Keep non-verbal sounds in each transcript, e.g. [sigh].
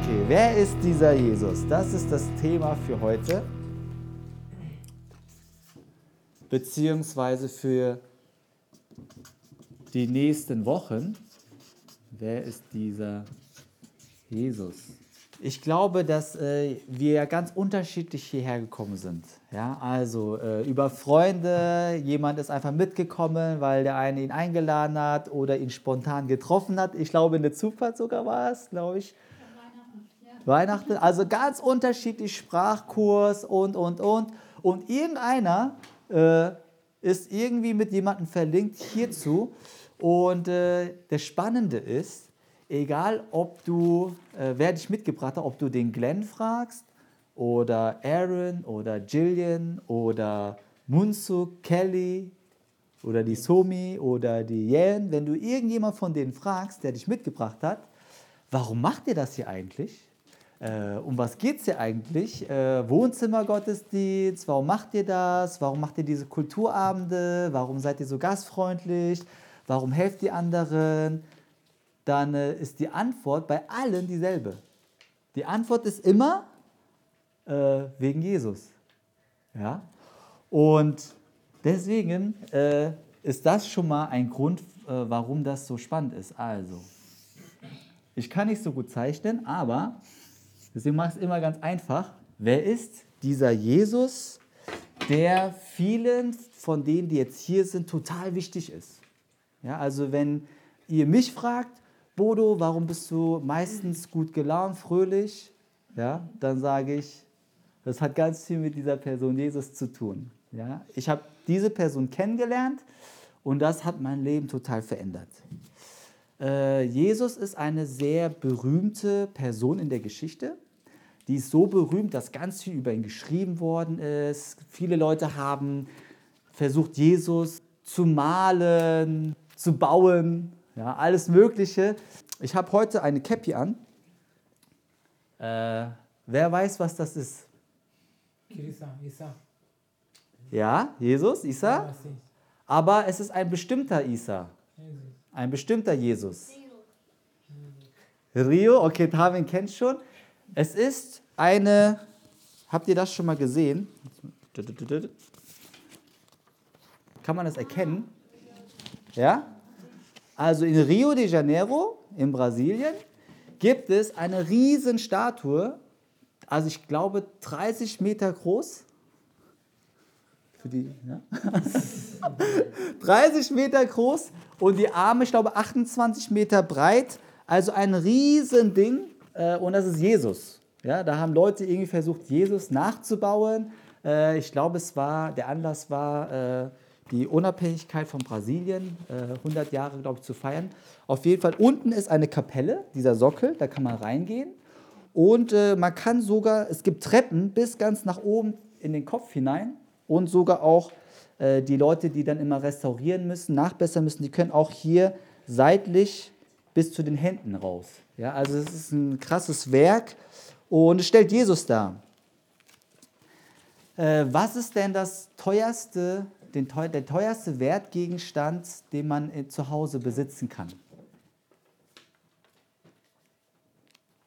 Okay, wer ist dieser Jesus? Das ist das Thema für heute. Beziehungsweise für die nächsten Wochen. Wer ist dieser Jesus? Ich glaube, dass äh, wir ganz unterschiedlich hierher gekommen sind. Ja, also äh, über Freunde, jemand ist einfach mitgekommen, weil der eine ihn eingeladen hat oder ihn spontan getroffen hat. Ich glaube, eine Zufall sogar war es, glaube ich. Weihnachten, also ganz unterschiedlich Sprachkurs und, und, und. Und irgendeiner äh, ist irgendwie mit jemandem verlinkt hierzu. Und äh, das Spannende ist, egal ob du, äh, wer dich mitgebracht hat, ob du den Glenn fragst oder Aaron oder Jillian oder Munsu, Kelly oder die Somi oder die Yen, wenn du irgendjemand von denen fragst, der dich mitgebracht hat, warum macht ihr das hier eigentlich? Äh, um was geht es hier eigentlich? Äh, Wohnzimmergottesdienst, warum macht ihr das? Warum macht ihr diese Kulturabende? Warum seid ihr so gastfreundlich? Warum helft ihr anderen? Dann äh, ist die Antwort bei allen dieselbe. Die Antwort ist immer äh, wegen Jesus. Ja? Und deswegen äh, ist das schon mal ein Grund, äh, warum das so spannend ist. Also, ich kann nicht so gut zeichnen, aber Deswegen mache ich es immer ganz einfach. Wer ist dieser Jesus, der vielen von denen, die jetzt hier sind, total wichtig ist? Ja, also wenn ihr mich fragt, Bodo, warum bist du meistens gut gelaunt, fröhlich? Ja, dann sage ich, das hat ganz viel mit dieser Person Jesus zu tun. Ja, ich habe diese Person kennengelernt und das hat mein Leben total verändert. Äh, Jesus ist eine sehr berühmte Person in der Geschichte. Die ist so berühmt, dass ganz viel über ihn geschrieben worden ist. Viele Leute haben versucht, Jesus zu malen, zu bauen, ja, alles Mögliche. Ich habe heute eine Käppi an. Äh, wer weiß, was das ist? Isa, Isa. Ja, Jesus, Isa. Aber es ist ein bestimmter Isa. Ein bestimmter Jesus. Rio, okay, Tavin kennt schon. Es ist eine, habt ihr das schon mal gesehen? Kann man das erkennen? Ja? Also in Rio de Janeiro, in Brasilien, gibt es eine riesen Statue, also ich glaube 30 Meter groß. Für die, [laughs] ja? 30 Meter groß und die Arme, ich glaube 28 Meter breit. Also ein riesen Ding äh, und das ist Jesus. Ja, da haben Leute irgendwie versucht, Jesus nachzubauen. Äh, ich glaube, es war, der Anlass war, äh, die Unabhängigkeit von Brasilien, 100 Jahre, glaube ich, zu feiern. Auf jeden Fall, unten ist eine Kapelle, dieser Sockel, da kann man reingehen. Und man kann sogar, es gibt Treppen bis ganz nach oben in den Kopf hinein und sogar auch die Leute, die dann immer restaurieren müssen, nachbessern müssen, die können auch hier seitlich bis zu den Händen raus. Ja, also es ist ein krasses Werk und es stellt Jesus dar. Äh, was ist denn das teuerste, den, der teuerste Wertgegenstand, den man äh, zu Hause besitzen kann?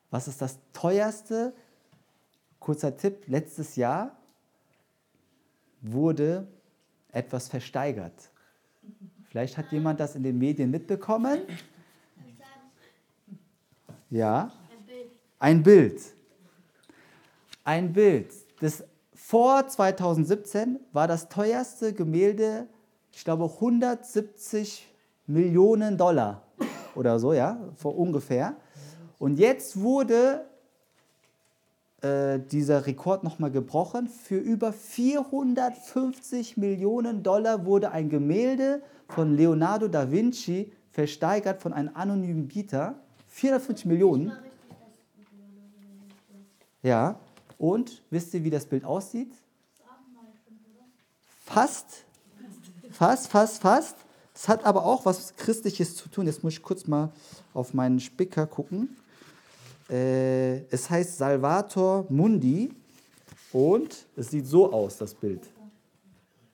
Was ist das teuerste? Kurzer Tipp, letztes Jahr wurde etwas versteigert. Vielleicht hat jemand das in den Medien mitbekommen. Ja? Ein Bild. Ein Bild. Das, vor 2017 war das teuerste Gemälde, ich glaube, 170 Millionen Dollar oder so, ja, vor ungefähr. Und jetzt wurde äh, dieser Rekord nochmal gebrochen. Für über 450 Millionen Dollar wurde ein Gemälde von Leonardo da Vinci versteigert von einem anonymen Bieter. 450 Millionen. Ja, und wisst ihr, wie das Bild aussieht? Fast, fast, fast, fast. Es hat aber auch was Christliches zu tun. Jetzt muss ich kurz mal auf meinen Spicker gucken. Äh, es heißt Salvator Mundi und es sieht so aus, das Bild.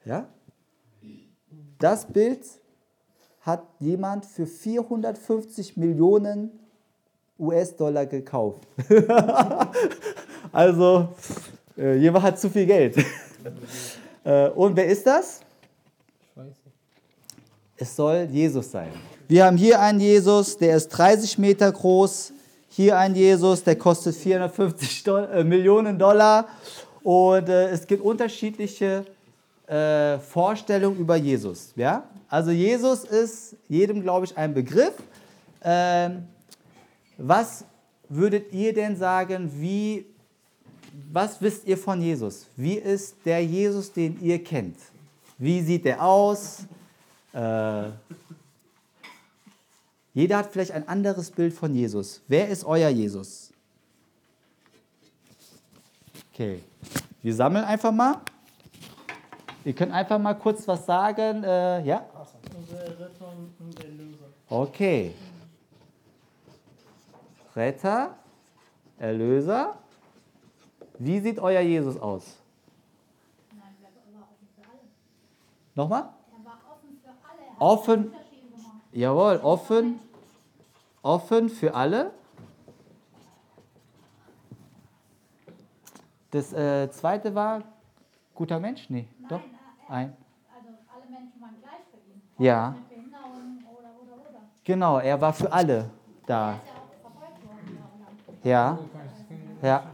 Ja? Das Bild hat jemand für 450 Millionen US-Dollar gekauft. [laughs] also, äh, jemand hat zu viel Geld. [laughs] äh, und wer ist das? Es soll Jesus sein. Wir haben hier einen Jesus, der ist 30 Meter groß. Hier ein Jesus, der kostet 450 Doll äh, Millionen Dollar. Und äh, es gibt unterschiedliche äh, Vorstellungen über Jesus. Ja? Also Jesus ist jedem, glaube ich, ein Begriff. Ähm, was würdet ihr denn sagen, wie, was wisst ihr von Jesus? Wie ist der Jesus, den ihr kennt? Wie sieht er aus? Äh, jeder hat vielleicht ein anderes Bild von Jesus. Wer ist euer Jesus? Okay, wir sammeln einfach mal. Ihr könnt einfach mal kurz was sagen. Äh, ja? Unser Retter und Erlöser. Okay. Retter, Erlöser. Wie sieht euer Jesus aus? Nein, er war offen für alle. Nochmal? Er war offen für alle. Er offen. Jawohl, offen. Offen für alle. Das äh, zweite war guter Mensch? Nee, Nein, doch. Er, Ein. Also alle Menschen waren gleich für ihn. Ja. Oder, oder, oder. Genau, er war für alle da. Ja. Ja.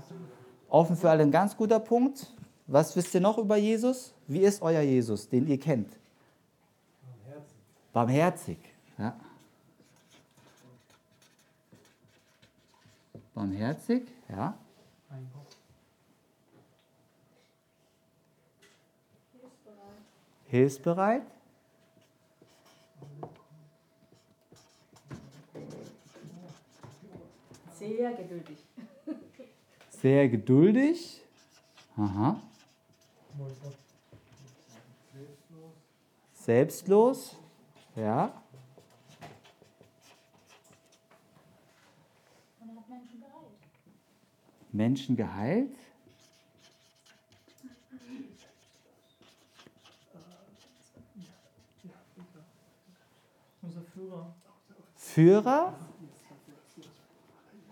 Offen für alle ein ganz guter Punkt. Was wisst ihr noch über Jesus? Wie ist euer Jesus, den ihr kennt? Barmherzig. Barmherzig. Ja. Barmherzig, ja. Hilfsbereit. Sehr geduldig. Sehr geduldig. Aha. Selbstlos. Ja. Und hat Menschen geheilt. Menschen geheilt? Unser Führer.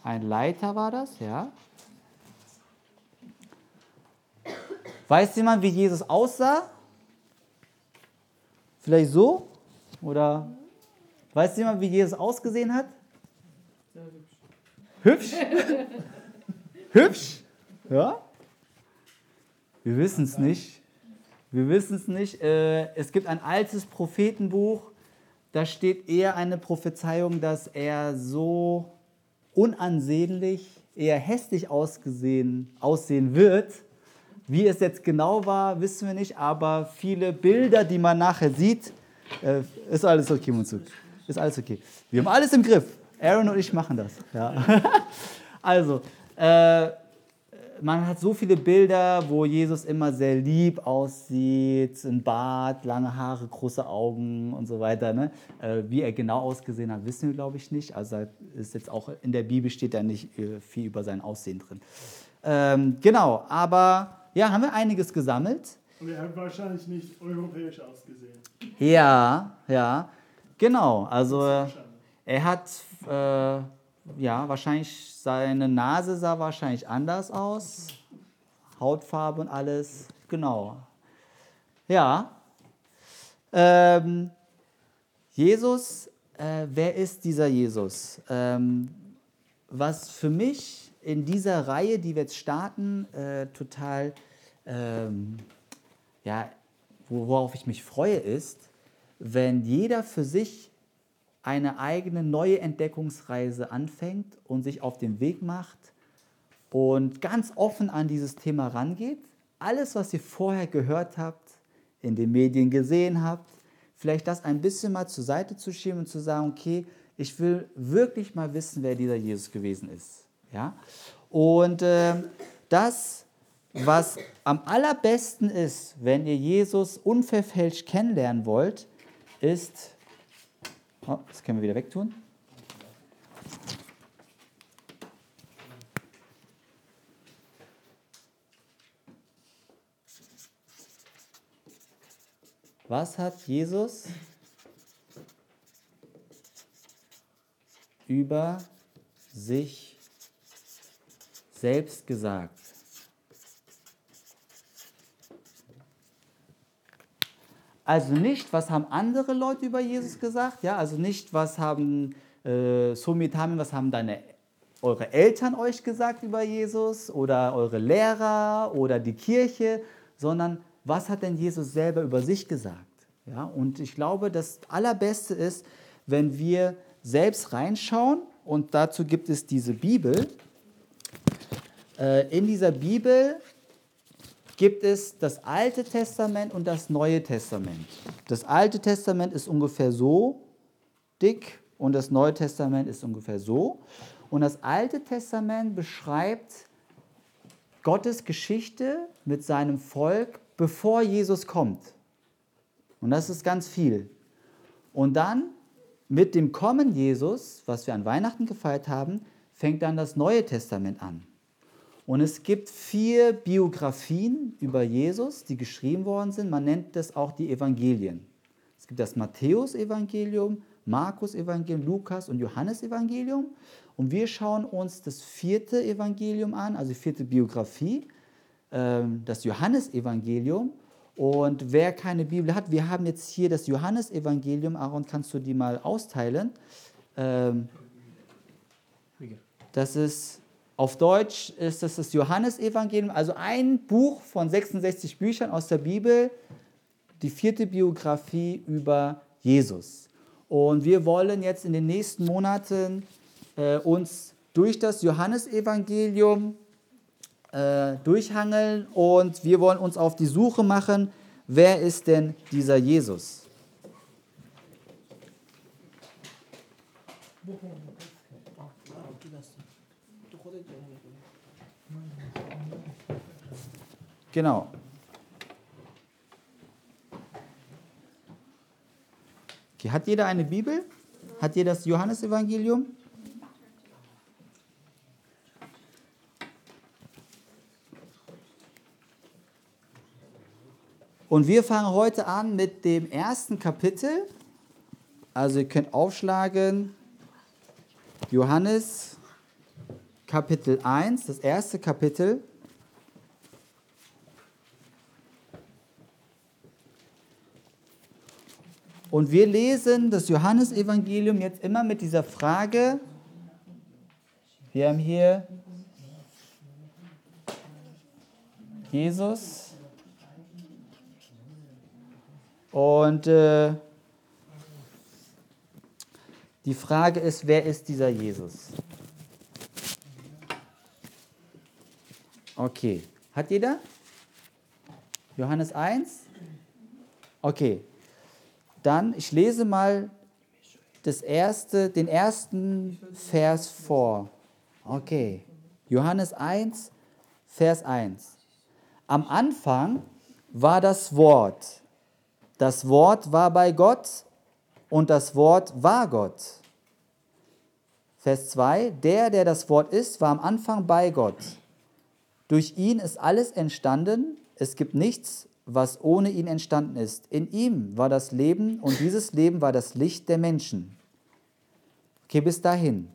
Ein Leiter war das, ja. Weiß jemand, wie Jesus aussah? Vielleicht so? Oder weiß jemand, wie Jesus ausgesehen hat? hübsch. Hübsch? [laughs] hübsch? Ja? Wir wissen es nicht. Wir wissen es nicht. Äh, es gibt ein altes Prophetenbuch, da steht eher eine Prophezeiung, dass er so unansehnlich, eher hässlich ausgesehen, aussehen wird. Wie es jetzt genau war, wissen wir nicht, aber viele Bilder, die man nachher sieht, äh, ist alles okay, Munzuk. Ist alles okay. Wir haben alles im Griff. Aaron und ich machen das. Ja. [laughs] also, äh, man hat so viele Bilder, wo Jesus immer sehr lieb aussieht, ein Bart, lange Haare, große Augen und so weiter. Ne? Äh, wie er genau ausgesehen hat, wissen wir, glaube ich, nicht. Also ist jetzt auch in der Bibel steht da nicht äh, viel über sein Aussehen drin. Ähm, genau, aber ja, haben wir einiges gesammelt. Und er hat wahrscheinlich nicht europäisch ausgesehen. Ja, ja, genau. Also er hat äh, ja, wahrscheinlich seine Nase sah wahrscheinlich anders aus. Hautfarbe und alles. Genau. Ja. Ähm, Jesus, äh, wer ist dieser Jesus? Ähm, was für mich in dieser Reihe, die wir jetzt starten, äh, total, ähm, ja, worauf ich mich freue, ist, wenn jeder für sich eine eigene neue Entdeckungsreise anfängt und sich auf den Weg macht und ganz offen an dieses Thema rangeht. Alles, was ihr vorher gehört habt, in den Medien gesehen habt, vielleicht das ein bisschen mal zur Seite zu schieben und zu sagen, okay, ich will wirklich mal wissen, wer dieser Jesus gewesen ist. Ja? Und äh, das, was am allerbesten ist, wenn ihr Jesus unverfälscht kennenlernen wollt, ist das können wir wieder wegtun. Was hat Jesus über sich selbst gesagt? Also nicht, was haben andere Leute über Jesus gesagt, ja, also nicht, was haben äh, Somitamin, was haben deine eure Eltern euch gesagt über Jesus oder eure Lehrer oder die Kirche, sondern was hat denn Jesus selber über sich gesagt? Ja, und ich glaube, das Allerbeste ist, wenn wir selbst reinschauen und dazu gibt es diese Bibel. Äh, in dieser Bibel gibt es das Alte Testament und das Neue Testament. Das Alte Testament ist ungefähr so dick und das Neue Testament ist ungefähr so. Und das Alte Testament beschreibt Gottes Geschichte mit seinem Volk, bevor Jesus kommt. Und das ist ganz viel. Und dann mit dem Kommen Jesus, was wir an Weihnachten gefeiert haben, fängt dann das Neue Testament an. Und es gibt vier Biografien über Jesus, die geschrieben worden sind. Man nennt das auch die Evangelien. Es gibt das Matthäus-Evangelium, Markus-Evangelium, Lukas- und Johannes-Evangelium. Und wir schauen uns das vierte Evangelium an, also die vierte Biografie, ähm, das Johannesevangelium. Und wer keine Bibel hat, wir haben jetzt hier das Johannesevangelium. Aaron, kannst du die mal austeilen? Ähm, das ist auf Deutsch ist das das Johannesevangelium, also ein Buch von 66 Büchern aus der Bibel, die vierte Biografie über Jesus. Und wir wollen jetzt in den nächsten Monaten äh, uns durch das Johannesevangelium äh, durchhangeln und wir wollen uns auf die Suche machen, wer ist denn dieser Jesus? Genau. Okay, hat jeder eine Bibel? Hat jeder das Johannesevangelium? Und wir fangen heute an mit dem ersten Kapitel. Also ihr könnt aufschlagen Johannes Kapitel 1, das erste Kapitel. Und wir lesen das Johannesevangelium jetzt immer mit dieser Frage. Wir haben hier Jesus Und äh, die Frage ist, wer ist dieser Jesus? Okay, hat jeder? Johannes 1? Okay, dann ich lese mal das erste, den ersten Vers vor. Okay, Johannes 1, Vers 1. Am Anfang war das Wort das Wort war bei Gott und das Wort war Gott. Vers 2, der, der das Wort ist, war am Anfang bei Gott. Durch ihn ist alles entstanden, es gibt nichts, was ohne ihn entstanden ist. In ihm war das Leben und dieses Leben war das Licht der Menschen. Okay, bis dahin.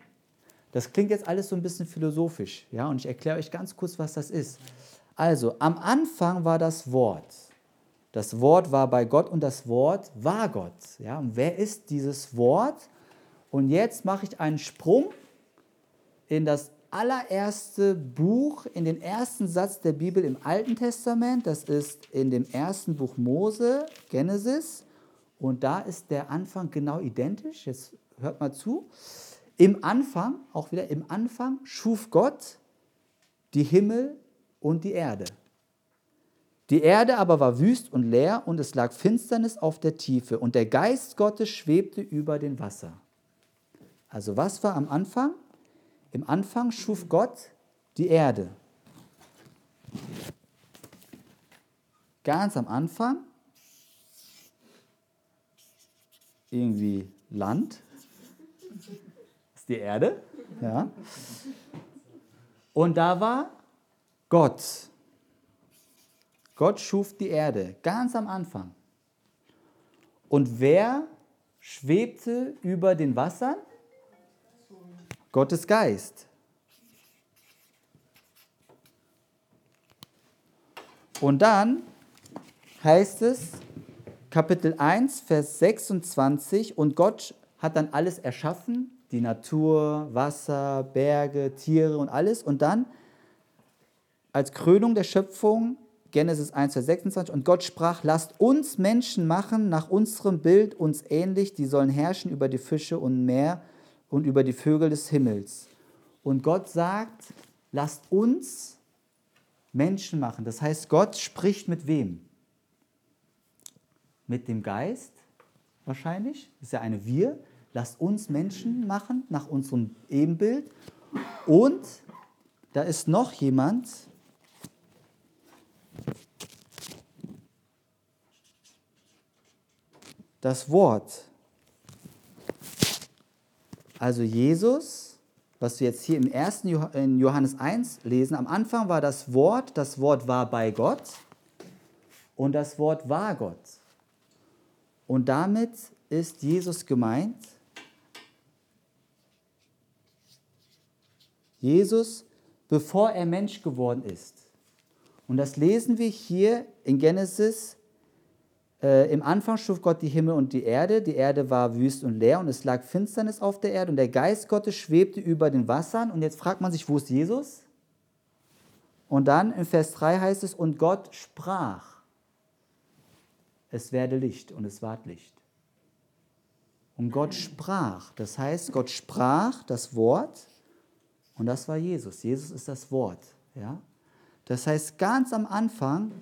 Das klingt jetzt alles so ein bisschen philosophisch, ja, und ich erkläre euch ganz kurz, was das ist. Also, am Anfang war das Wort. Das Wort war bei Gott und das Wort war Gott. Ja, und wer ist dieses Wort? Und jetzt mache ich einen Sprung in das allererste Buch, in den ersten Satz der Bibel im Alten Testament. Das ist in dem ersten Buch Mose, Genesis. Und da ist der Anfang genau identisch. Jetzt hört mal zu. Im Anfang, auch wieder im Anfang, schuf Gott die Himmel und die Erde. Die Erde aber war wüst und leer und es lag Finsternis auf der Tiefe und der Geist Gottes schwebte über den Wasser. Also was war am Anfang? Im Anfang schuf Gott die Erde. Ganz am Anfang irgendwie Land, das ist die Erde, ja. Und da war Gott. Gott schuf die Erde ganz am Anfang. Und wer schwebte über den Wassern? Gottes Geist. Und dann heißt es, Kapitel 1, Vers 26, und Gott hat dann alles erschaffen, die Natur, Wasser, Berge, Tiere und alles. Und dann als Krönung der Schöpfung, Genesis 1, Vers 26, und Gott sprach, lasst uns Menschen machen nach unserem Bild uns ähnlich, die sollen herrschen über die Fische und Meer und über die Vögel des Himmels. Und Gott sagt, lasst uns Menschen machen. Das heißt, Gott spricht mit wem? Mit dem Geist wahrscheinlich. Das ist ja eine Wir. Lasst uns Menschen machen nach unserem Ebenbild. Und da ist noch jemand, das Wort. Also Jesus, was wir jetzt hier im ersten in Johannes 1 lesen, am Anfang war das Wort, das Wort war bei Gott und das Wort war Gott. Und damit ist Jesus gemeint. Jesus, bevor er Mensch geworden ist. Und das lesen wir hier in Genesis äh, Im Anfang schuf Gott die Himmel und die Erde. Die Erde war wüst und leer und es lag Finsternis auf der Erde und der Geist Gottes schwebte über den Wassern. Und jetzt fragt man sich, wo ist Jesus? Und dann in Vers 3 heißt es, und Gott sprach, es werde Licht und es ward Licht. Und Gott sprach, das heißt, Gott sprach das Wort und das war Jesus. Jesus ist das Wort. Ja? Das heißt, ganz am Anfang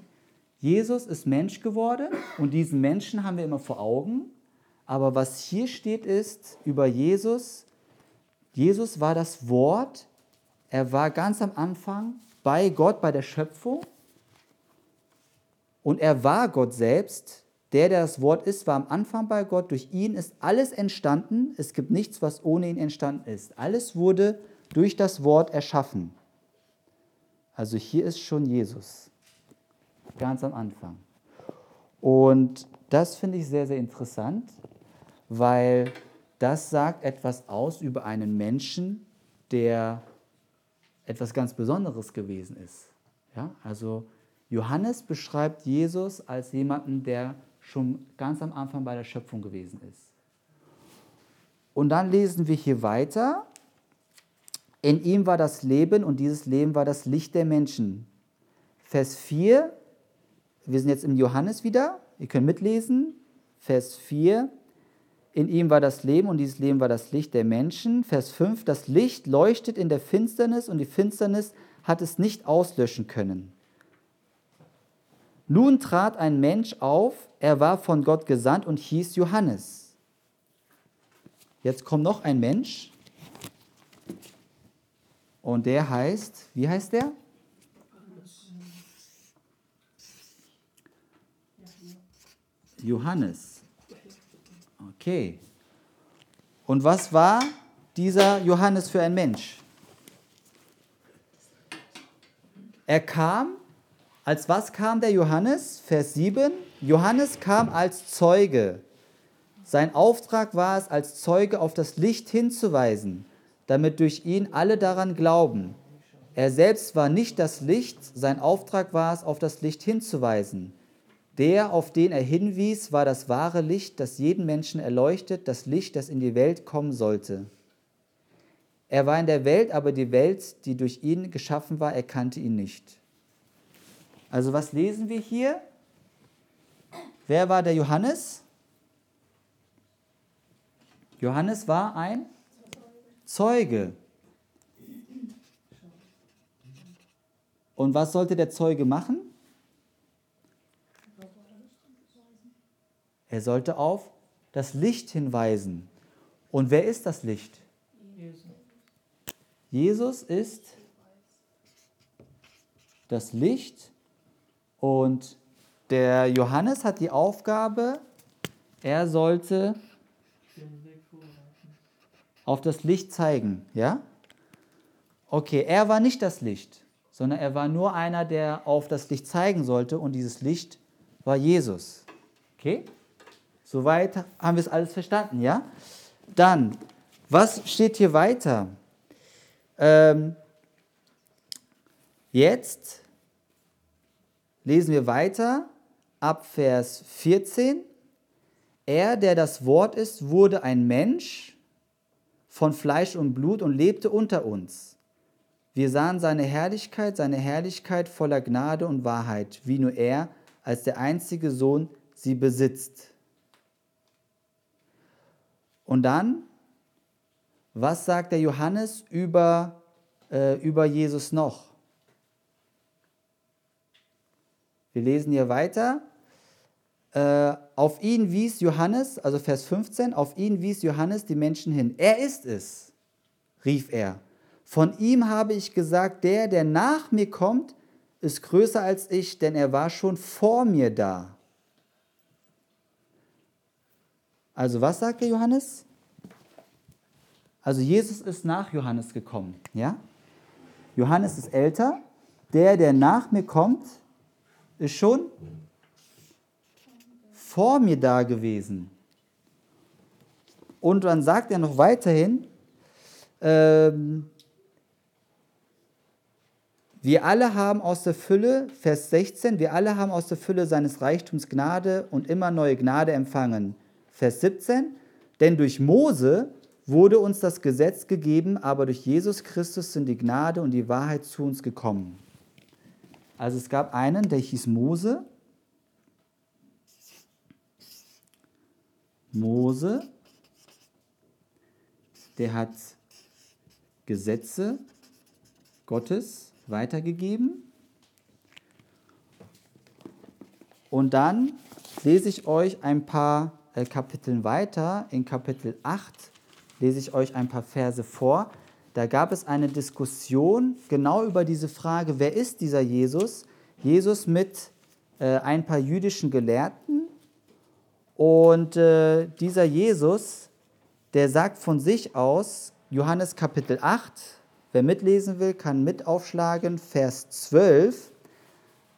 Jesus ist Mensch geworden und diesen Menschen haben wir immer vor Augen. Aber was hier steht ist über Jesus, Jesus war das Wort, er war ganz am Anfang bei Gott, bei der Schöpfung und er war Gott selbst. Der, der das Wort ist, war am Anfang bei Gott. Durch ihn ist alles entstanden. Es gibt nichts, was ohne ihn entstanden ist. Alles wurde durch das Wort erschaffen. Also hier ist schon Jesus ganz am Anfang. Und das finde ich sehr, sehr interessant, weil das sagt etwas aus über einen Menschen, der etwas ganz Besonderes gewesen ist. Ja? Also Johannes beschreibt Jesus als jemanden, der schon ganz am Anfang bei der Schöpfung gewesen ist. Und dann lesen wir hier weiter. In ihm war das Leben und dieses Leben war das Licht der Menschen. Vers 4, wir sind jetzt im Johannes wieder. Ihr könnt mitlesen. Vers 4. In ihm war das Leben und dieses Leben war das Licht der Menschen. Vers 5. Das Licht leuchtet in der Finsternis und die Finsternis hat es nicht auslöschen können. Nun trat ein Mensch auf, er war von Gott gesandt und hieß Johannes. Jetzt kommt noch ein Mensch und der heißt, wie heißt der? Johannes. Okay. Und was war dieser Johannes für ein Mensch? Er kam, als was kam der Johannes? Vers 7. Johannes kam als Zeuge. Sein Auftrag war es, als Zeuge auf das Licht hinzuweisen, damit durch ihn alle daran glauben. Er selbst war nicht das Licht, sein Auftrag war es, auf das Licht hinzuweisen. Der, auf den er hinwies, war das wahre Licht, das jeden Menschen erleuchtet, das Licht, das in die Welt kommen sollte. Er war in der Welt, aber die Welt, die durch ihn geschaffen war, erkannte ihn nicht. Also was lesen wir hier? Wer war der Johannes? Johannes war ein Zeuge. Und was sollte der Zeuge machen? Er sollte auf das Licht hinweisen. Und wer ist das Licht? Jesus ist das Licht und der Johannes hat die Aufgabe, er sollte auf das Licht zeigen, ja? Okay, er war nicht das Licht, sondern er war nur einer, der auf das Licht zeigen sollte und dieses Licht war Jesus. Okay? Soweit haben wir es alles verstanden, ja? Dann, was steht hier weiter? Ähm, jetzt lesen wir weiter ab Vers 14. Er, der das Wort ist, wurde ein Mensch von Fleisch und Blut und lebte unter uns. Wir sahen seine Herrlichkeit, seine Herrlichkeit voller Gnade und Wahrheit, wie nur er als der einzige Sohn sie besitzt. Und dann, was sagt der Johannes über, äh, über Jesus noch? Wir lesen hier weiter. Äh, auf ihn wies Johannes, also Vers 15, auf ihn wies Johannes die Menschen hin. Er ist es, rief er. Von ihm habe ich gesagt, der, der nach mir kommt, ist größer als ich, denn er war schon vor mir da. Also was sagt der Johannes? Also Jesus ist nach Johannes gekommen, ja? Johannes ist älter, der, der nach mir kommt, ist schon vor mir da gewesen. Und dann sagt er noch weiterhin, ähm, wir alle haben aus der Fülle, Vers 16, wir alle haben aus der Fülle seines Reichtums Gnade und immer neue Gnade empfangen. Vers 17, denn durch Mose wurde uns das Gesetz gegeben, aber durch Jesus Christus sind die Gnade und die Wahrheit zu uns gekommen. Also es gab einen, der hieß Mose. Mose, der hat Gesetze Gottes weitergegeben. Und dann lese ich euch ein paar Kapiteln weiter. In Kapitel 8 lese ich euch ein paar Verse vor. Da gab es eine Diskussion genau über diese Frage, wer ist dieser Jesus? Jesus mit äh, ein paar jüdischen Gelehrten. Und äh, dieser Jesus, der sagt von sich aus, Johannes Kapitel 8, Wer mitlesen will, kann mit aufschlagen, Vers 12.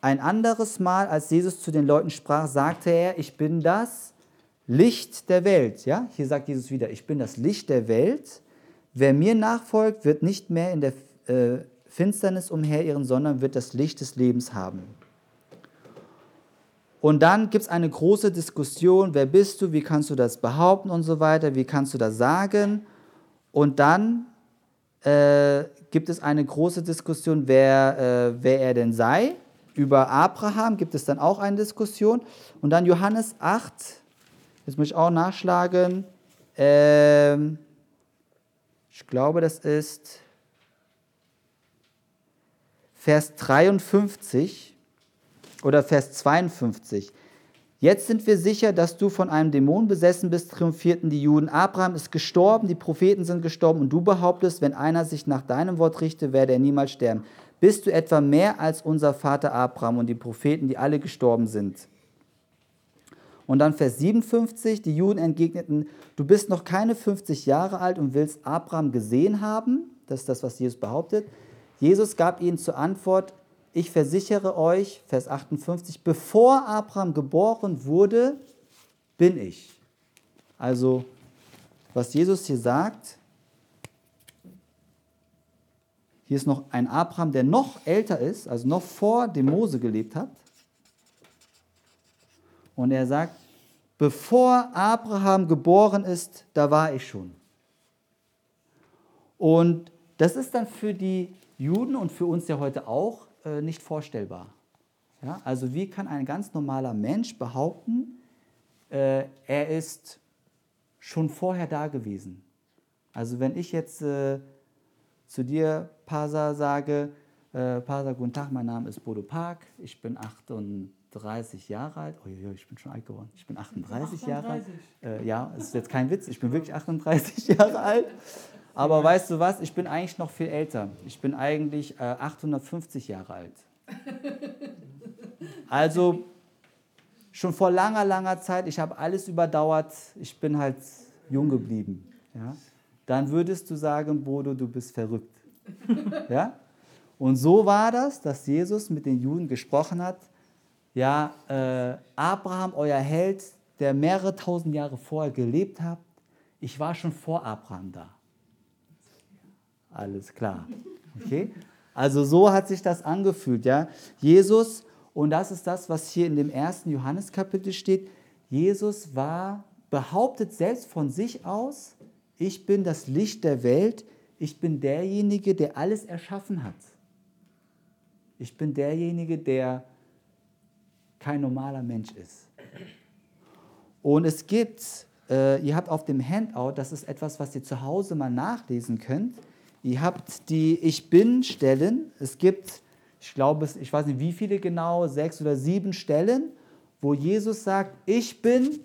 Ein anderes Mal, als Jesus zu den Leuten sprach, sagte er, ich bin das Licht der Welt. Ja, hier sagt Jesus wieder, ich bin das Licht der Welt. Wer mir nachfolgt, wird nicht mehr in der äh, Finsternis umherirren, sondern wird das Licht des Lebens haben. Und dann gibt es eine große Diskussion, wer bist du, wie kannst du das behaupten und so weiter, wie kannst du das sagen. Und dann äh, gibt es eine große Diskussion, wer, äh, wer er denn sei. Über Abraham gibt es dann auch eine Diskussion. Und dann Johannes 8, jetzt muss ich auch nachschlagen. Ähm, ich glaube, das ist Vers 53 oder Vers 52. Jetzt sind wir sicher, dass du von einem Dämon besessen bist, triumphierten die Juden. Abraham ist gestorben, die Propheten sind gestorben und du behauptest, wenn einer sich nach deinem Wort richte, werde er niemals sterben. Bist du etwa mehr als unser Vater Abraham und die Propheten, die alle gestorben sind? Und dann Vers 57, die Juden entgegneten, du bist noch keine 50 Jahre alt und willst Abraham gesehen haben. Das ist das, was Jesus behauptet. Jesus gab ihnen zur Antwort, ich versichere euch, Vers 58, bevor Abraham geboren wurde, bin ich. Also, was Jesus hier sagt, hier ist noch ein Abraham, der noch älter ist, also noch vor dem Mose gelebt hat. Und er sagt, bevor Abraham geboren ist, da war ich schon. Und das ist dann für die Juden und für uns ja heute auch äh, nicht vorstellbar. Ja? Also wie kann ein ganz normaler Mensch behaupten, äh, er ist schon vorher da gewesen? Also wenn ich jetzt äh, zu dir, Pasa, sage, äh, Pasa, guten Tag, mein Name ist Bodo Park, ich bin 38 Jahre alt. Oh, ja, ich bin schon alt geworden. Ich bin 38, 38. Jahre alt. Äh, ja, es ist jetzt kein Witz, ich bin wirklich 38 [laughs] Jahre alt. Aber weißt du was, ich bin eigentlich noch viel älter. Ich bin eigentlich äh, 850 Jahre alt. [laughs] Also schon vor langer, langer Zeit, ich habe alles überdauert, ich bin halt jung geblieben. Ja? Dann würdest du sagen, Bodo, du bist verrückt. [laughs] Ja? Und so war das, dass Jesus mit den Juden gesprochen hat. Ja, äh, Abraham, euer Held, der mehrere tausend Jahre vorher gelebt hat, ich war schon vor Abraham da. Alles klar. Okay? Also so hat sich das angefühlt, ja. Jesus, und das ist das, was hier in dem ersten Johanneskapitel steht, Jesus war, behauptet selbst von sich aus, ich bin das Licht der Welt, ich bin derjenige, der alles erschaffen hat. Ich bin derjenige, der kein normaler Mensch ist. Und es gibt, äh, ihr habt auf dem Handout, das ist etwas, was ihr zu Hause mal nachlesen könnt, Ihr habt die Ich Bin-Stellen. Es gibt, ich glaube, ich weiß nicht wie viele genau, sechs oder sieben Stellen, wo Jesus sagt, ich bin.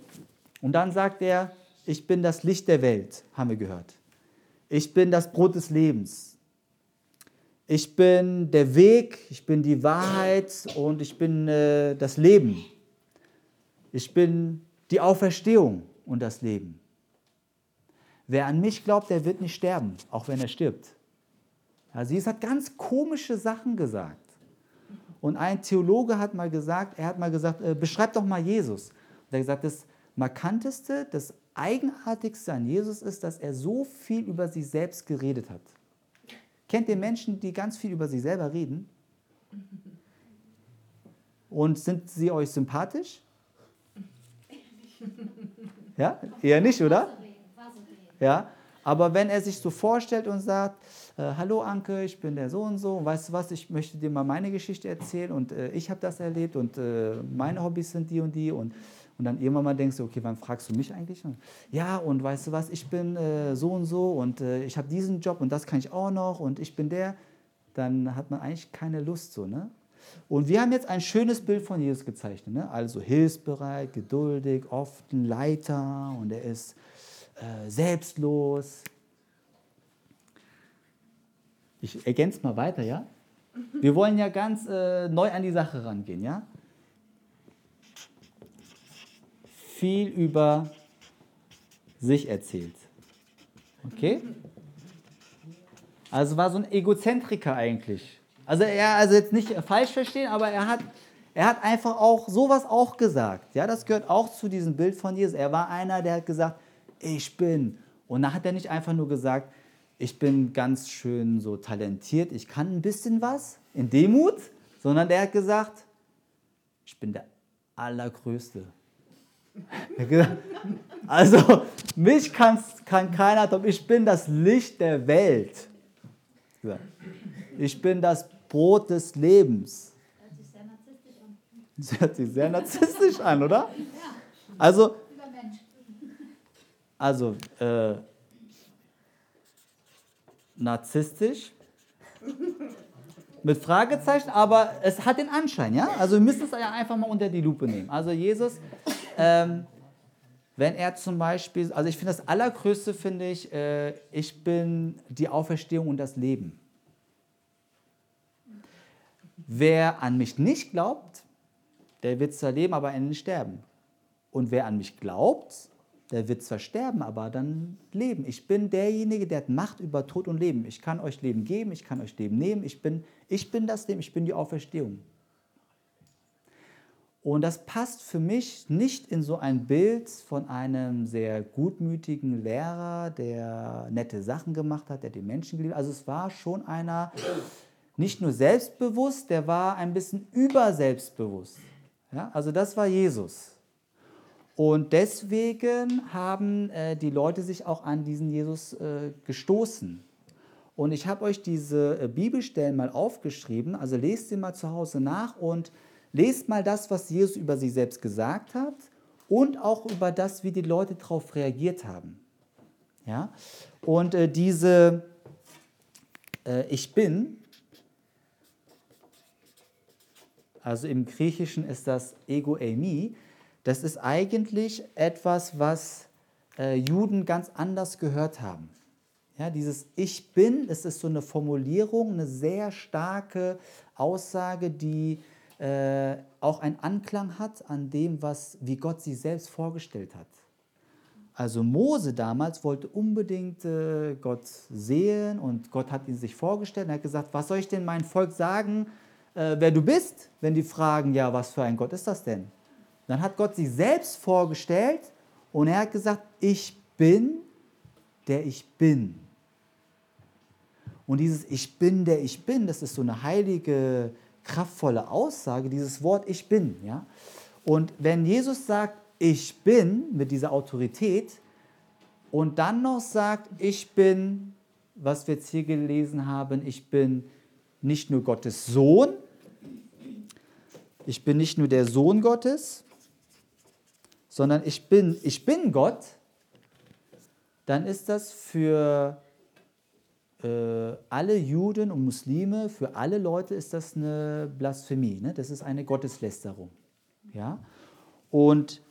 Und dann sagt er, ich bin das Licht der Welt, haben wir gehört. Ich bin das Brot des Lebens. Ich bin der Weg, ich bin die Wahrheit und ich bin äh, das Leben. Ich bin die Auferstehung und das Leben. Wer an mich glaubt, der wird nicht sterben, auch wenn er stirbt. Also Jesus hat ganz komische Sachen gesagt. Und ein Theologe hat mal gesagt, er hat mal gesagt, äh, beschreib doch mal Jesus. Und er hat gesagt, das markanteste, das eigenartigste an Jesus ist, dass er so viel über sich selbst geredet hat. Kennt ihr Menschen, die ganz viel über sich selber reden? Und sind sie euch sympathisch? Ja, eher nicht, oder? Ja? Aber wenn er sich so vorstellt und sagt, äh, hallo Anke, ich bin der so und so, weißt du was, ich möchte dir mal meine Geschichte erzählen und äh, ich habe das erlebt und äh, meine Hobbys sind die und die und, und dann irgendwann mal denkst du, okay, wann fragst du mich eigentlich? Und, ja, und weißt du was, ich bin äh, so und so und äh, ich habe diesen Job und das kann ich auch noch und ich bin der, dann hat man eigentlich keine Lust so, ne? Und wir haben jetzt ein schönes Bild von Jesus gezeichnet. Ne? Also hilfsbereit, geduldig, oft ein Leiter und er ist äh, selbstlos. Ich ergänze mal weiter, ja? Wir wollen ja ganz äh, neu an die Sache rangehen, ja? Viel über sich erzählt. Okay? Also war so ein Egozentriker eigentlich. Also er, also jetzt nicht falsch verstehen, aber er hat, er hat einfach auch sowas auch gesagt. Ja, das gehört auch zu diesem Bild von Jesus. Er war einer, der hat gesagt, ich bin. Und dann hat er nicht einfach nur gesagt, ich bin ganz schön so talentiert, ich kann ein bisschen was in Demut, sondern er hat gesagt, ich bin der Allergrößte. Also, mich kann keiner, ich bin das Licht der Welt. Ich bin das Brot des Lebens. Das hört sich sehr narzisstisch an, oder? Also, also, äh, narzisstisch. Mit Fragezeichen, aber es hat den Anschein, ja? Also wir müssen es ja einfach mal unter die Lupe nehmen. Also Jesus, ähm, wenn er zum Beispiel, also ich finde das Allergrößte, finde ich, äh, ich bin die Auferstehung und das Leben. Wer an mich nicht glaubt, der wird zwar leben, aber nicht sterben. Und wer an mich glaubt, der wird zwar sterben, aber dann leben. Ich bin derjenige, der hat Macht über Tod und Leben. Ich kann euch Leben geben, ich kann euch Leben nehmen. Ich bin, ich bin das Leben, ich bin die Auferstehung. Und das passt für mich nicht in so ein Bild von einem sehr gutmütigen Lehrer, der nette Sachen gemacht hat, der die Menschen geliebt hat. Also es war schon einer, nicht nur selbstbewusst, der war ein bisschen überselbstbewusst. Ja, also das war Jesus. Und deswegen haben äh, die Leute sich auch an diesen Jesus äh, gestoßen. Und ich habe euch diese äh, Bibelstellen mal aufgeschrieben, also lest sie mal zu Hause nach und lest mal das, was Jesus über sich selbst gesagt hat und auch über das, wie die Leute darauf reagiert haben. Ja? Und äh, diese äh, Ich bin, also im Griechischen ist das Ego Eimi, das ist eigentlich etwas, was äh, Juden ganz anders gehört haben. Ja, dieses Ich bin, es ist so eine Formulierung, eine sehr starke Aussage, die äh, auch einen Anklang hat an dem, was, wie Gott sich selbst vorgestellt hat. Also Mose damals wollte unbedingt äh, Gott sehen und Gott hat ihn sich vorgestellt und hat gesagt, was soll ich denn meinem Volk sagen, äh, wer du bist, wenn die fragen, ja, was für ein Gott ist das denn? Dann hat Gott sich selbst vorgestellt und er hat gesagt, ich bin, der ich bin. Und dieses Ich bin, der ich bin, das ist so eine heilige, kraftvolle Aussage, dieses Wort Ich bin. Ja? Und wenn Jesus sagt, ich bin mit dieser Autorität und dann noch sagt, ich bin, was wir jetzt hier gelesen haben, ich bin nicht nur Gottes Sohn, ich bin nicht nur der Sohn Gottes, sondern ich bin, ich bin Gott, dann ist das für alle Juden und Muslime, für alle Leute ist das eine Blasphemie. Ne? Das ist eine Gotteslästerung. Ja? Und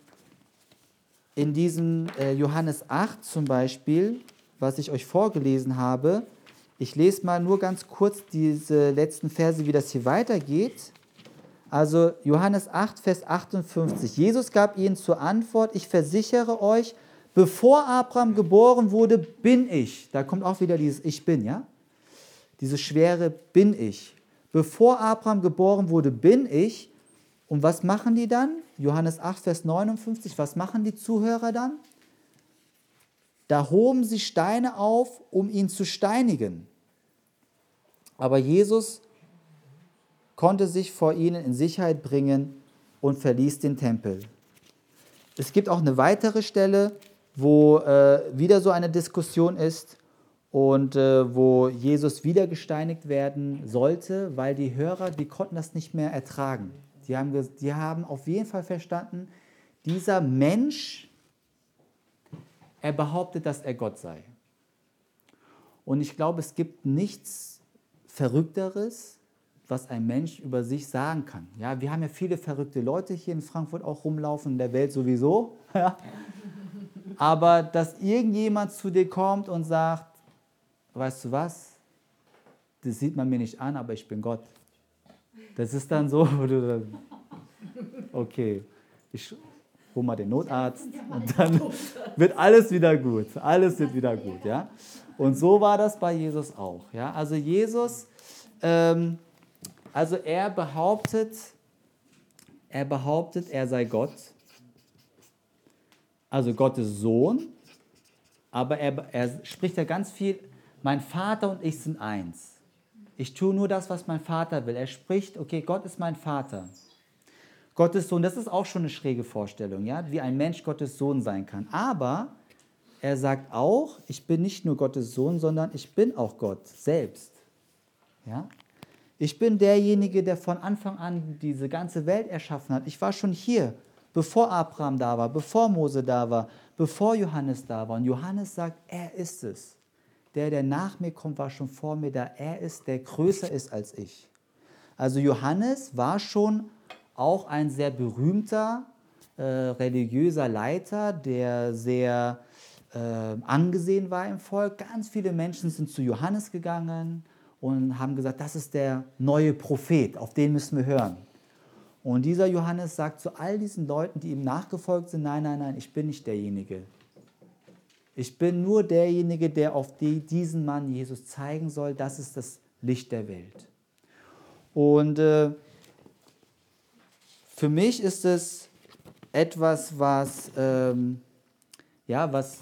in diesem äh, Johannes 8 zum Beispiel, was ich euch vorgelesen habe, ich lese mal nur ganz kurz diese letzten Verse, wie das hier weitergeht. Also Johannes 8, Vers 58. Jesus gab ihnen zur Antwort, ich versichere euch, bevor Abraham geboren wurde, bin ich. Da kommt auch wieder dieses Ich bin, ja? Dieses schwere Bin ich. Bevor Abraham geboren wurde, bin ich. Und was machen die dann? Johannes 8, Vers 59. Was machen die Zuhörer dann? Da hoben sie Steine auf, um ihn zu steinigen. Aber Jesus konnte sich vor ihnen in Sicherheit bringen und verließ den Tempel. Es gibt auch eine weitere Stelle, wo äh, wieder so eine Diskussion ist und äh, wo Jesus wieder gesteinigt werden sollte, weil die Hörer, die konnten das nicht mehr ertragen. Die haben, die haben auf jeden Fall verstanden, dieser Mensch, er behauptet, dass er Gott sei. Und ich glaube, es gibt nichts Verrückteres, was ein Mensch über sich sagen kann. Ja, wir haben ja viele verrückte Leute hier in Frankfurt auch rumlaufen, in der Welt sowieso. [laughs] Aber dass irgendjemand zu dir kommt und sagt, weißt du was, das sieht man mir nicht an, aber ich bin Gott. Das ist dann so, [laughs] wo du dann, okay, ich hol mal den Notarzt und dann wird alles wieder gut. Alles wird wieder gut, ja. Und so war das bei Jesus auch, ja. Also Jesus, ähm, also er behauptet, er behauptet, er sei Gott, also Gottes Sohn, aber er, er spricht ja ganz viel, mein Vater und ich sind eins. Ich tue nur das, was mein Vater will. Er spricht, okay, Gott ist mein Vater. Gottes Sohn, das ist auch schon eine schräge Vorstellung, ja, wie ein Mensch Gottes Sohn sein kann. Aber er sagt auch, ich bin nicht nur Gottes Sohn, sondern ich bin auch Gott selbst. Ja? Ich bin derjenige, der von Anfang an diese ganze Welt erschaffen hat. Ich war schon hier, bevor Abraham da war, bevor Mose da war, bevor Johannes da war. Und Johannes sagt, er ist es der, der nach mir kommt, war schon vor mir da. Er ist, der größer ist als ich. Also Johannes war schon auch ein sehr berühmter äh, religiöser Leiter, der sehr äh, angesehen war im Volk. Ganz viele Menschen sind zu Johannes gegangen und haben gesagt, das ist der neue Prophet, auf den müssen wir hören. Und dieser Johannes sagt zu all diesen Leuten, die ihm nachgefolgt sind, nein, nein, nein, ich bin nicht derjenige. Ich bin nur derjenige, der auf die, diesen Mann Jesus zeigen soll. Das ist das Licht der Welt. Und äh, für mich ist es etwas, was, ähm, ja, was,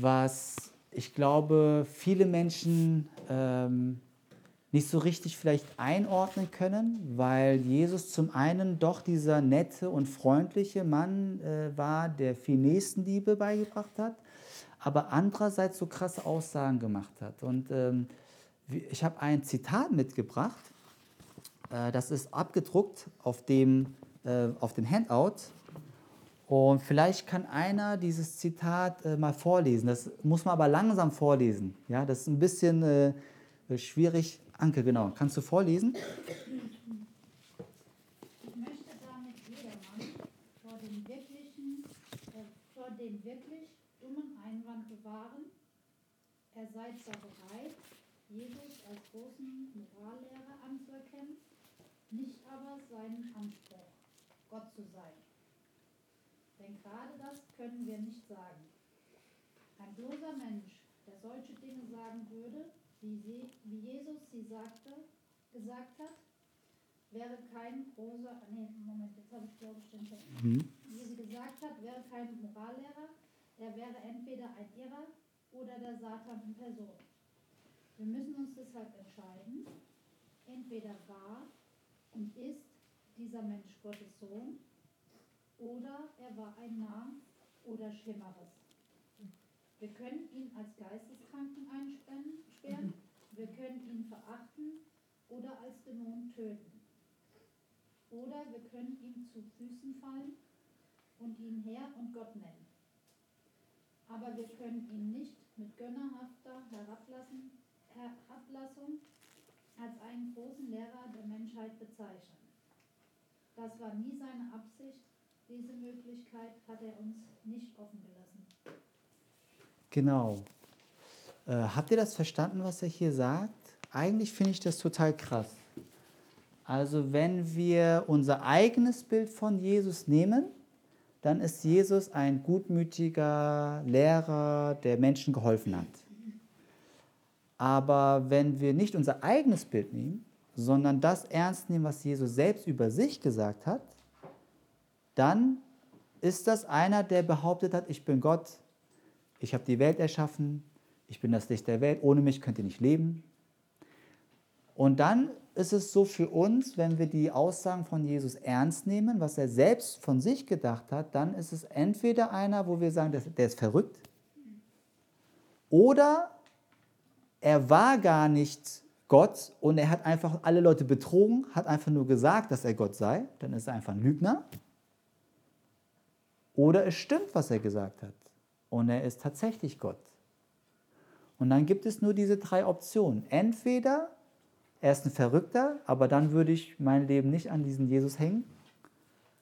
was ich glaube, viele Menschen ähm, nicht so richtig vielleicht einordnen können, weil Jesus zum einen doch dieser nette und freundliche Mann äh, war, der viel Nächstenliebe beigebracht hat, aber andererseits so krasse Aussagen gemacht hat. Und ähm, ich habe ein Zitat mitgebracht, äh, das ist abgedruckt auf dem, äh, auf dem Handout. Und vielleicht kann einer dieses Zitat äh, mal vorlesen. Das muss man aber langsam vorlesen. Ja, das ist ein bisschen äh, schwierig Anke, genau. Kannst du vorlesen? Ich möchte damit jedermann vor dem, wirklichen, äh, vor dem wirklich dummen Einwand bewahren, er sei zwar bereit, Jesus als großen Morallehrer anzuerkennen, nicht aber seinen Anspruch, Gott zu sein. Denn gerade das können wir nicht sagen. Ein bloßer Mensch, der solche Dinge sagen würde, wie, sie, wie Jesus sie sagte, gesagt hat, wäre kein großer, nee, Moment, jetzt habe ich glaube ich den Text. Mhm. Wie sie gesagt hat, wäre kein Morallehrer, er wäre entweder ein Irrer oder der Satan in Person. Wir müssen uns deshalb entscheiden, entweder war und ist dieser Mensch Gottes Sohn oder er war ein Narr oder Schlimmeres. Wir können ihn als Geisteskranken einsperren, wir können ihn verachten oder als Dämon töten. Oder wir können ihm zu Füßen fallen und ihn Herr und Gott nennen. Aber wir können ihn nicht mit gönnerhafter Herablassen, Herablassung als einen großen Lehrer der Menschheit bezeichnen. Das war nie seine Absicht. Diese Möglichkeit hat er uns nicht offen gelassen. Genau. Äh, habt ihr das verstanden, was er hier sagt? Eigentlich finde ich das total krass. Also wenn wir unser eigenes Bild von Jesus nehmen, dann ist Jesus ein gutmütiger Lehrer, der Menschen geholfen hat. Aber wenn wir nicht unser eigenes Bild nehmen, sondern das ernst nehmen, was Jesus selbst über sich gesagt hat, dann ist das einer, der behauptet hat, ich bin Gott, ich habe die Welt erschaffen, ich bin das Licht der Welt, ohne mich könnt ihr nicht leben. Und dann ist es so für uns, wenn wir die Aussagen von Jesus ernst nehmen, was er selbst von sich gedacht hat, dann ist es entweder einer, wo wir sagen, der ist verrückt, oder er war gar nicht Gott und er hat einfach alle Leute betrogen, hat einfach nur gesagt, dass er Gott sei, dann ist er einfach ein Lügner. Oder es stimmt, was er gesagt hat und er ist tatsächlich Gott. Und dann gibt es nur diese drei Optionen. Entweder er ist ein Verrückter, aber dann würde ich mein Leben nicht an diesen Jesus hängen.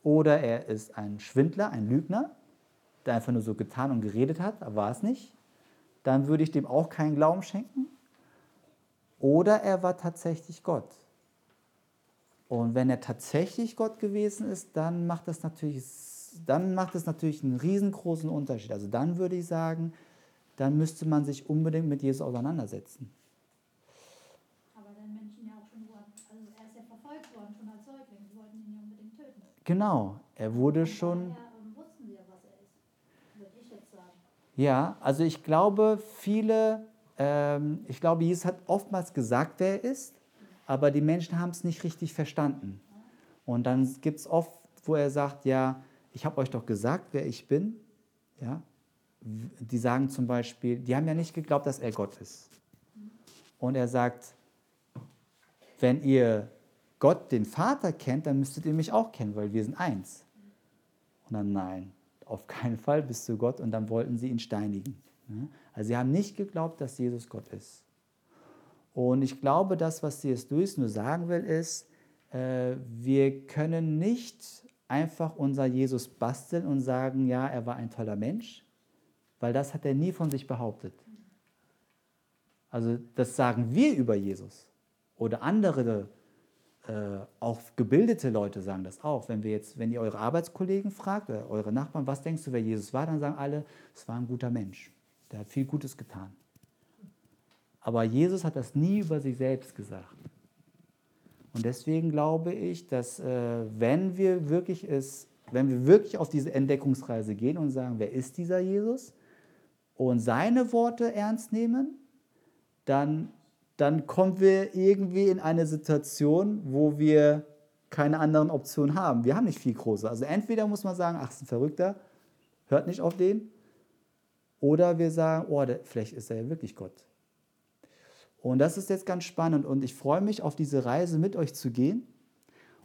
Oder er ist ein Schwindler, ein Lügner, der einfach nur so getan und geredet hat, aber war es nicht. Dann würde ich dem auch keinen Glauben schenken. Oder er war tatsächlich Gott. Und wenn er tatsächlich Gott gewesen ist, dann macht das natürlich, dann macht das natürlich einen riesengroßen Unterschied. Also dann würde ich sagen, dann müsste man sich unbedingt mit Jesus auseinandersetzen. Genau, er wurde schon. Ja, also ich glaube, viele, ähm, ich glaube, Jesus hat oftmals gesagt, wer er ist, aber die Menschen haben es nicht richtig verstanden. Und dann gibt es oft, wo er sagt, ja, ich habe euch doch gesagt, wer ich bin. Ja, die sagen zum Beispiel, die haben ja nicht geglaubt, dass er Gott ist. Und er sagt, wenn ihr Gott den Vater kennt, dann müsstet ihr mich auch kennen, weil wir sind eins. Und dann nein, auf keinen Fall bist du Gott. Und dann wollten sie ihn steinigen. Also sie haben nicht geglaubt, dass Jesus Gott ist. Und ich glaube, das, was C.S. Lewis nur sagen will, ist, äh, wir können nicht einfach unser Jesus basteln und sagen, ja, er war ein toller Mensch, weil das hat er nie von sich behauptet. Also das sagen wir über Jesus oder andere äh, auch gebildete Leute sagen das auch. Wenn wir jetzt, wenn ihr eure Arbeitskollegen fragt oder eure Nachbarn, was denkst du, wer Jesus war, dann sagen alle, es war ein guter Mensch. Der hat viel Gutes getan. Aber Jesus hat das nie über sich selbst gesagt. Und deswegen glaube ich, dass äh, wenn wir wirklich es, wenn wir wirklich auf diese Entdeckungsreise gehen und sagen, wer ist dieser Jesus und seine Worte ernst nehmen, dann dann kommen wir irgendwie in eine Situation, wo wir keine anderen Optionen haben. Wir haben nicht viel große. Also entweder muss man sagen, ach, ist ein Verrückter, hört nicht auf den. Oder wir sagen, oh, der, vielleicht ist er ja wirklich Gott. Und das ist jetzt ganz spannend und ich freue mich auf diese Reise mit euch zu gehen.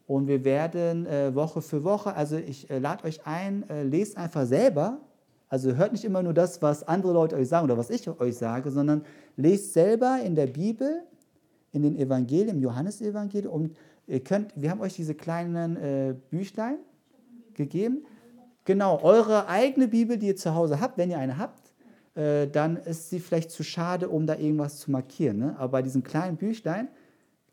Und wir werden äh, Woche für Woche, also ich äh, lade euch ein, äh, lest einfach selber also hört nicht immer nur das, was andere Leute euch sagen oder was ich euch sage, sondern lest selber in der Bibel, in den Evangelien, im Johannesevangelium. Und ihr könnt, wir haben euch diese kleinen äh, Büchlein gegeben. Genau, eure eigene Bibel, die ihr zu Hause habt, wenn ihr eine habt, äh, dann ist sie vielleicht zu schade, um da irgendwas zu markieren. Ne? Aber bei diesem kleinen Büchlein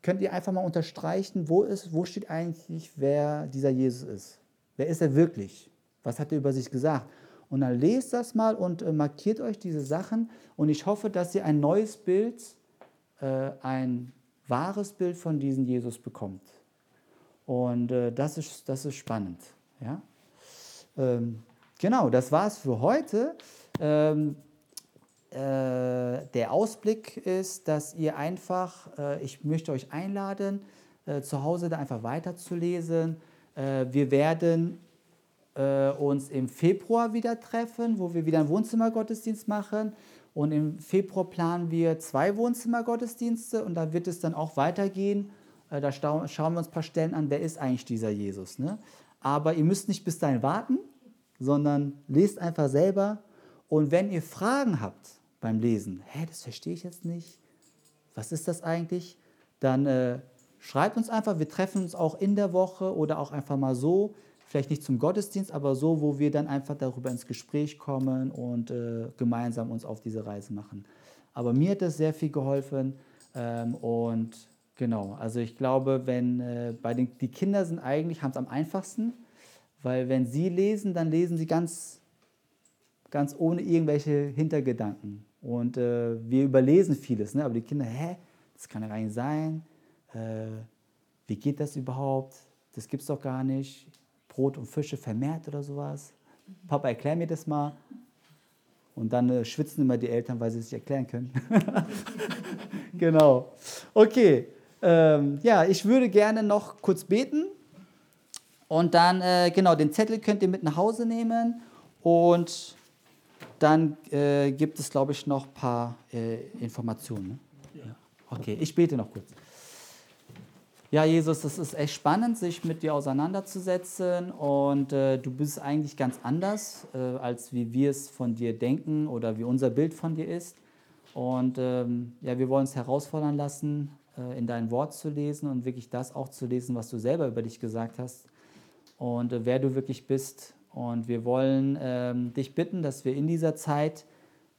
könnt ihr einfach mal unterstreichen, wo, ist, wo steht eigentlich, wer dieser Jesus ist. Wer ist er wirklich? Was hat er über sich gesagt? Und dann lest das mal und äh, markiert euch diese Sachen. Und ich hoffe, dass ihr ein neues Bild, äh, ein wahres Bild von diesem Jesus bekommt. Und äh, das, ist, das ist spannend. Ja? Ähm, genau, das war es für heute. Ähm, äh, der Ausblick ist, dass ihr einfach, ich möchte euch einladen, zu Hause da einfach weiterzulesen. Äh, wir werden äh, uns im Februar wieder treffen, wo wir wieder einen Wohnzimmergottesdienst machen. Und im Februar planen wir zwei Wohnzimmergottesdienste und da wird es dann auch weitergehen. Äh, da schauen wir uns ein paar Stellen an, wer ist eigentlich dieser Jesus. Ne? Aber ihr müsst nicht bis dahin warten, sondern lest einfach selber. Und wenn ihr Fragen habt beim Lesen, hä, das verstehe ich jetzt nicht, was ist das eigentlich, dann äh, schreibt uns einfach. Wir treffen uns auch in der Woche oder auch einfach mal so vielleicht nicht zum Gottesdienst, aber so, wo wir dann einfach darüber ins Gespräch kommen und äh, gemeinsam uns auf diese Reise machen. Aber mir hat das sehr viel geholfen ähm, und genau, also ich glaube, wenn äh, bei den die Kinder sind eigentlich haben es am einfachsten, weil wenn sie lesen, dann lesen sie ganz ganz ohne irgendwelche Hintergedanken und äh, wir überlesen vieles, ne? aber die Kinder, hä, das kann ja gar nicht sein, äh, wie geht das überhaupt? Das gibt es doch gar nicht Brot und Fische vermehrt oder sowas. Papa, erklär mir das mal. Und dann äh, schwitzen immer die Eltern, weil sie es nicht erklären können. [laughs] genau. Okay. Ähm, ja, ich würde gerne noch kurz beten. Und dann, äh, genau, den Zettel könnt ihr mit nach Hause nehmen. Und dann äh, gibt es, glaube ich, noch ein paar äh, Informationen. Ne? Ja. Okay, ich bete noch kurz. Ja, Jesus, es ist echt spannend, sich mit dir auseinanderzusetzen und äh, du bist eigentlich ganz anders, äh, als wie wir es von dir denken oder wie unser Bild von dir ist. Und ähm, ja, wir wollen uns herausfordern lassen, äh, in dein Wort zu lesen und wirklich das auch zu lesen, was du selber über dich gesagt hast und äh, wer du wirklich bist. Und wir wollen ähm, dich bitten, dass wir in dieser Zeit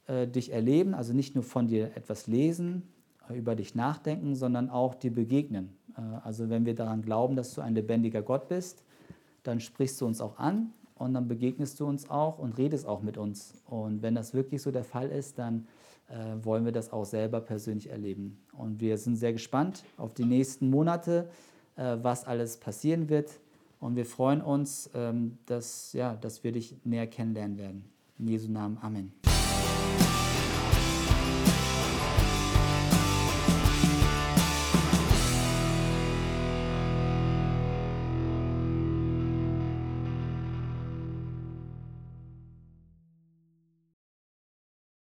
äh, dich erleben, also nicht nur von dir etwas lesen, äh, über dich nachdenken, sondern auch dir begegnen also wenn wir daran glauben, dass du ein lebendiger Gott bist, dann sprichst du uns auch an und dann begegnest du uns auch und redest auch mit uns. Und wenn das wirklich so der Fall ist, dann äh, wollen wir das auch selber persönlich erleben. Und wir sind sehr gespannt auf die nächsten Monate, äh, was alles passieren wird. Und wir freuen uns, ähm, dass, ja, dass wir dich näher kennenlernen werden. In Jesu Namen. Amen.